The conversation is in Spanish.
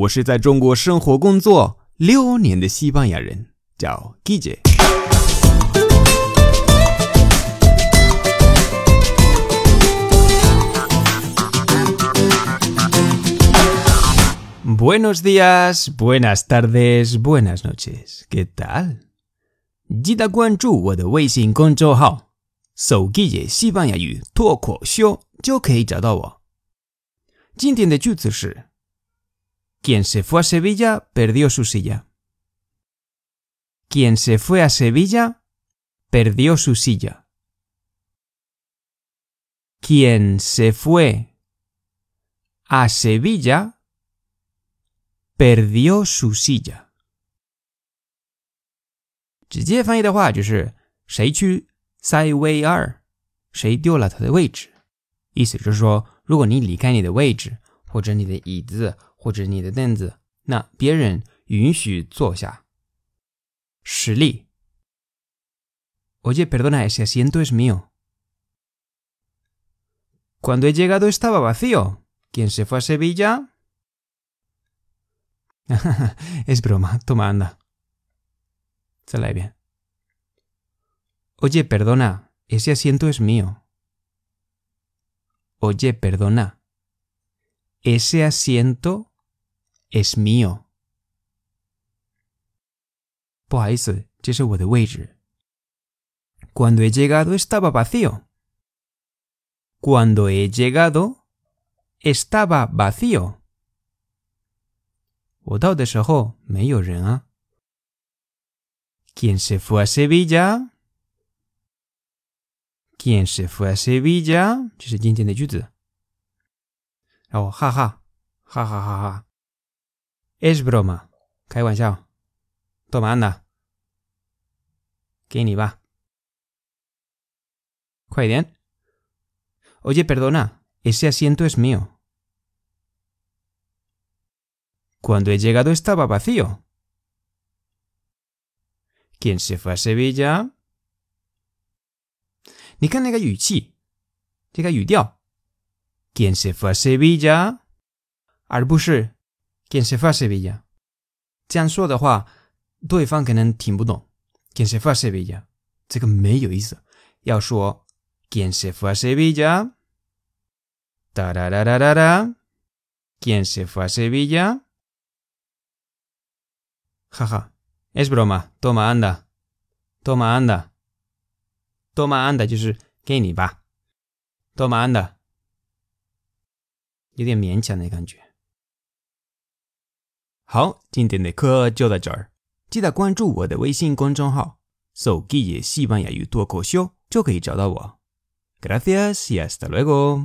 我是在中国生活工作六年的西班牙人，叫 Guille。Buenos días, buenas tardes, buenas noches. ¿Qué tal? 记得关注我的微信公众号“手 Guille 西班牙语脱口秀”，就可以找到我。今天的句子是 Quien se fue a Sevilla perdió su silla. Quien se fue a Sevilla perdió su silla. Quien se fue a Sevilla perdió su silla. 直接翻译的话就是谁去塞维尔，谁丢了他的位置。意思就是说，如果你离开你的位置，或者你的椅子， 或者你的凳子，那别人允许坐下。实例：Oye, perdona, ese asiento es mío. Cuando he llegado estaba vacío. ¿Quién se fue a Sevilla? es broma, toma anda. 再来一遍。Oye, perdona, ese asiento es mío. Oye, perdona, ese asiento es mío. 不好意思，这是我的位置。Cuando he llegado estaba vacío. Cuando he llegado estaba vacío. 我到的时候没有人啊。¿Quién se fue a Sevilla? ¿Quién se fue a Sevilla? 这是今天的句子。然后哈哈哈哈哈哈 es broma. Kai Wanshao. Toma, anda. ¿Quién iba? bien? Oye, perdona, ese asiento es mío. Cuando he llegado estaba vacío. Quien se fue a Sevilla? Nikan Yuichi. Llega Quien se fue a Sevilla? Arbushi 不是 ¿Quién se fue a Sevilla？这样说的话，对方可能听不懂。¿Quién se fue a Sevilla？这个没有意思。要说 ¿Quién se fue a Sevilla？哒哒哒哒哒哒，¿Quién se fue a Sevilla？哈哈。Es broma. Toma, anda. Toma, anda. Toma, anda 就是给你吧。Toma, anda 有点勉强的感觉。 好，今天的课就到这儿，记得关注我的微信公众号“手机西班牙语脱口秀”，就可以找到我。Gracias y hasta luego。